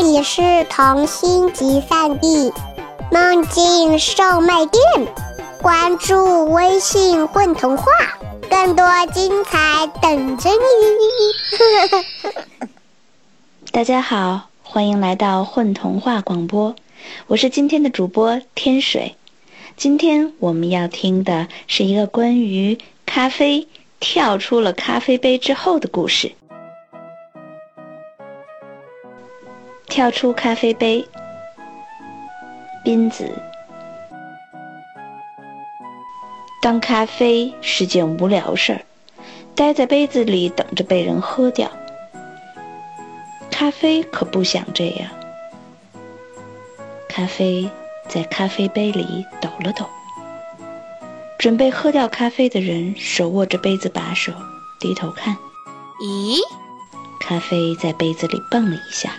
这里是童心集散地梦境售卖店，关注微信“混童话”，更多精彩等着你。大家好，欢迎来到混童话广播，我是今天的主播天水。今天我们要听的是一个关于咖啡跳出了咖啡杯之后的故事。跳出咖啡杯，斌子。当咖啡是件无聊事儿，待在杯子里等着被人喝掉。咖啡可不想这样。咖啡在咖啡杯里抖了抖。准备喝掉咖啡的人手握着杯子把手，低头看。咦？咖啡在杯子里蹦了一下。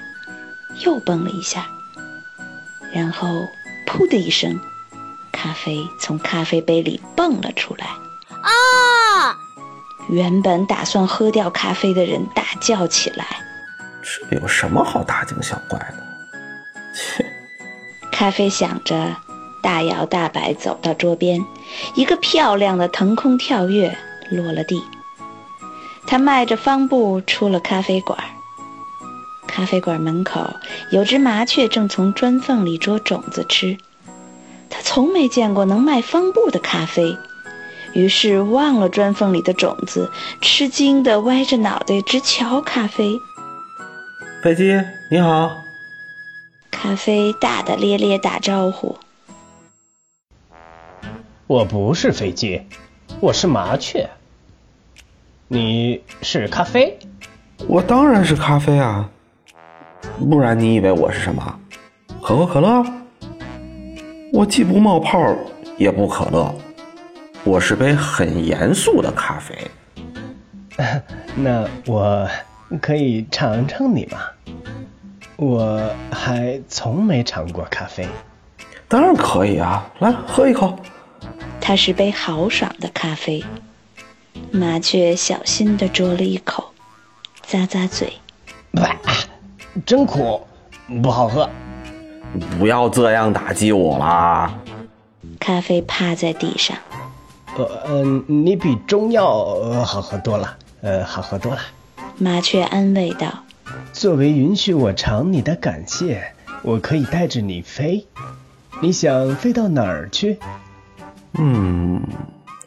又蹦了一下，然后噗的一声，咖啡从咖啡杯里蹦了出来。啊！原本打算喝掉咖啡的人大叫起来：“这有什么好大惊小怪的？”切！咖啡想着，大摇大摆走到桌边，一个漂亮的腾空跳跃落了地。他迈着方步出了咖啡馆。咖啡馆门口有只麻雀正从砖缝里捉种子吃，它从没见过能卖方布的咖啡，于是忘了砖缝里的种子，吃惊地歪着脑袋直瞧咖啡。飞机你好，咖啡大大咧咧打招呼。我不是飞机，我是麻雀。你是咖啡？我当然是咖啡啊。不然你以为我是什么？可口可乐？我既不冒泡，也不可乐，我是杯很严肃的咖啡。那我可以尝尝你吗？我还从没尝过咖啡。当然可以啊，来喝一口。它是杯豪爽的咖啡。麻雀小心地啄了一口，咂咂嘴。真苦，不好喝。不要这样打击我啦！咖啡趴在地上。呃呃，你比中药呃好喝多了，呃，好喝多了。麻雀安慰道：“作为允许我尝你的感谢，我可以带着你飞。你想飞到哪儿去？”嗯，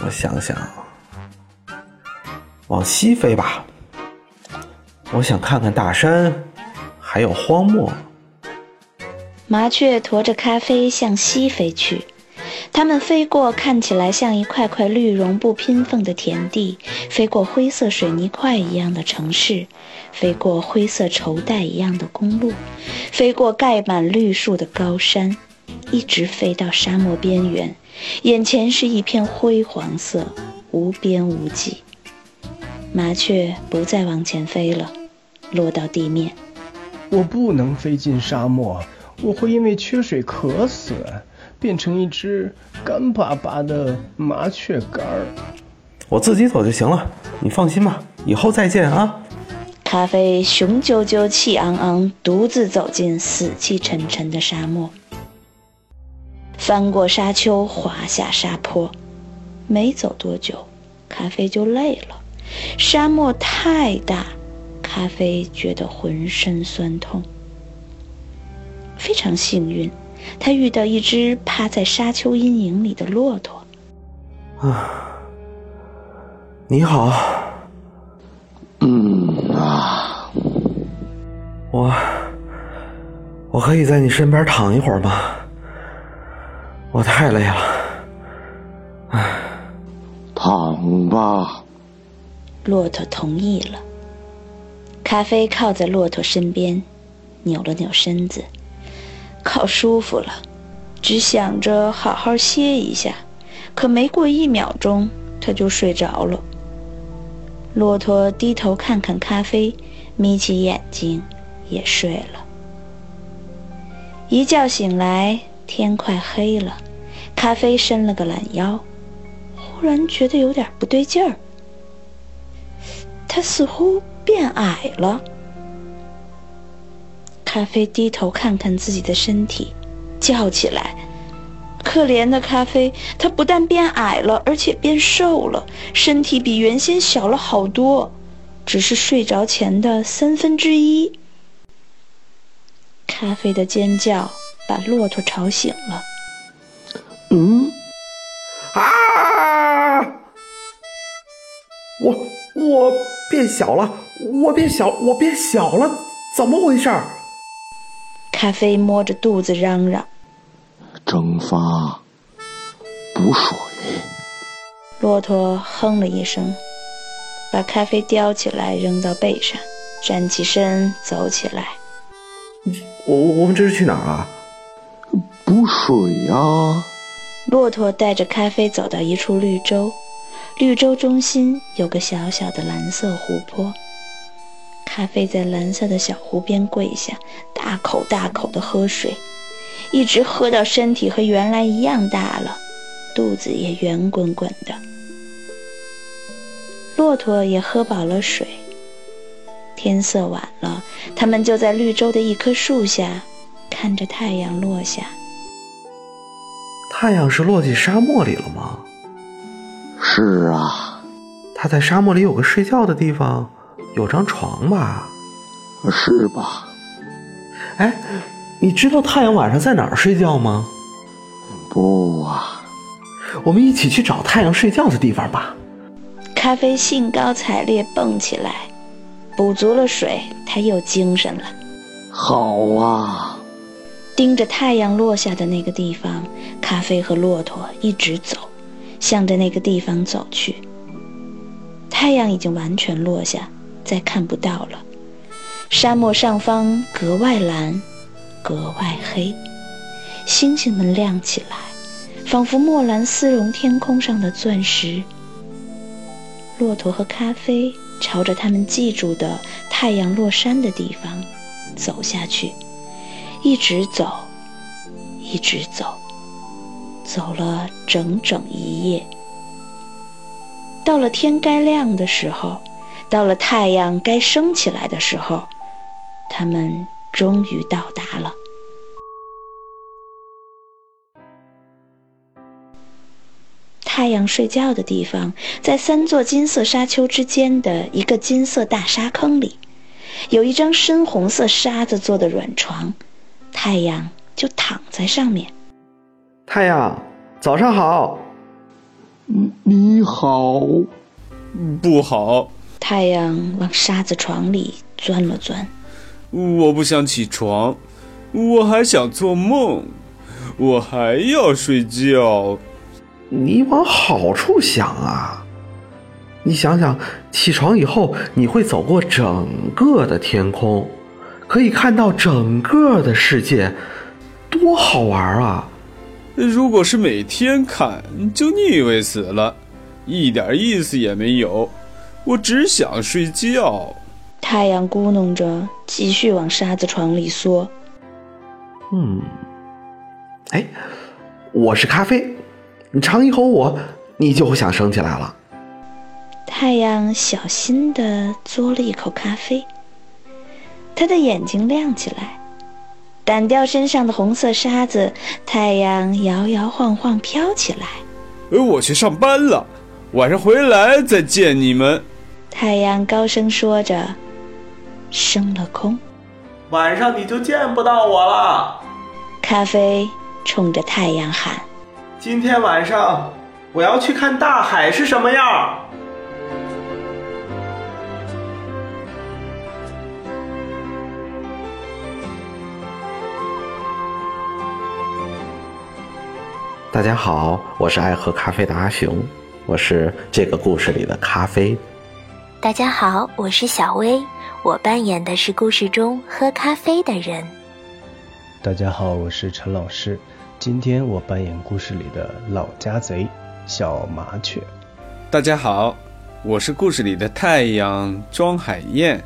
我想想，往西飞吧。我想看看大山。还有荒漠。麻雀驮着咖啡向西飞去，它们飞过看起来像一块块绿绒布拼缝的田地，飞过灰色水泥块一样的城市，飞过灰色绸带一样的公路，飞过盖满绿树的高山，一直飞到沙漠边缘，眼前是一片灰黄色，无边无际。麻雀不再往前飞了，落到地面。我不能飞进沙漠，我会因为缺水渴死，变成一只干巴巴的麻雀干儿。我自己走就行了，你放心吧，以后再见啊。咖啡雄赳赳、气昂昂，独自走进死气沉沉的沙漠，翻过沙丘，滑下沙坡，没走多久，咖啡就累了。沙漠太大。咖啡觉得浑身酸痛，非常幸运，他遇到一只趴在沙丘阴影里的骆驼。啊，你好。嗯啊，我我可以在你身边躺一会儿吗？我太累了。唉，躺吧。骆驼同意了。咖啡靠在骆驼身边，扭了扭身子，靠舒服了，只想着好好歇一下。可没过一秒钟，他就睡着了。骆驼低头看看咖啡，眯起眼睛也睡了。一觉醒来，天快黑了，咖啡伸了个懒腰，忽然觉得有点不对劲儿。他似乎……变矮了，咖啡低头看看自己的身体，叫起来：“可怜的咖啡，它不但变矮了，而且变瘦了，身体比原先小了好多，只是睡着前的三分之一。”咖啡的尖叫把骆驼吵醒了。嗯，啊！我我变小了，我变小，我变小了，怎么回事？咖啡摸着肚子嚷嚷。蒸发，补水。骆驼哼了一声，把咖啡叼起来扔到背上，站起身走起来。我我们这是去哪儿啊？补水呀！骆驼带着咖啡走到一处绿洲，绿洲中心有个小小的蓝色湖泊。咖啡在蓝色的小湖边跪下，大口大口地喝水，一直喝到身体和原来一样大了，肚子也圆滚滚的。骆驼也喝饱了水。天色晚了，他们就在绿洲的一棵树下，看着太阳落下。太阳是落进沙漠里了吗？是啊，它在沙漠里有个睡觉的地方，有张床吧？是吧？哎，你知道太阳晚上在哪儿睡觉吗？不啊，我们一起去找太阳睡觉的地方吧。咖啡兴高采烈蹦起来，补足了水，他又精神了。好啊！盯着太阳落下的那个地方，咖啡和骆驼一直走，向着那个地方走去。太阳已经完全落下，再看不到了。沙漠上方格外蓝，格外黑，星星们亮起来，仿佛墨蓝丝绒天空上的钻石。骆驼和咖啡朝着他们记住的太阳落山的地方走下去。一直走，一直走，走了整整一夜。到了天该亮的时候，到了太阳该升起来的时候，他们终于到达了。太阳睡觉的地方，在三座金色沙丘之间的一个金色大沙坑里，有一张深红色沙子做的软床。太阳就躺在上面。太阳，早上好。你好。不好。太阳往沙子床里钻了钻。我不想起床，我还想做梦，我还要睡觉。你往好处想啊！你想想，起床以后你会走过整个的天空。可以看到整个的世界，多好玩啊！如果是每天看，就腻味死了，一点意思也没有。我只想睡觉。太阳咕哝着，继续往沙子床里缩。嗯，哎，我是咖啡，你尝一口我，你就会想升起来了。太阳小心地嘬了一口咖啡。他的眼睛亮起来，掸掉身上的红色沙子。太阳摇摇晃晃飘起来。哎，我去上班了，晚上回来再见你们。太阳高声说着，升了空。晚上你就见不到我了。咖啡冲着太阳喊：“今天晚上我要去看大海是什么样。”大家好，我是爱喝咖啡的阿雄，我是这个故事里的咖啡。大家好，我是小薇，我扮演的是故事中喝咖啡的人。大家好，我是陈老师，今天我扮演故事里的老家贼小麻雀。大家好，我是故事里的太阳庄海燕。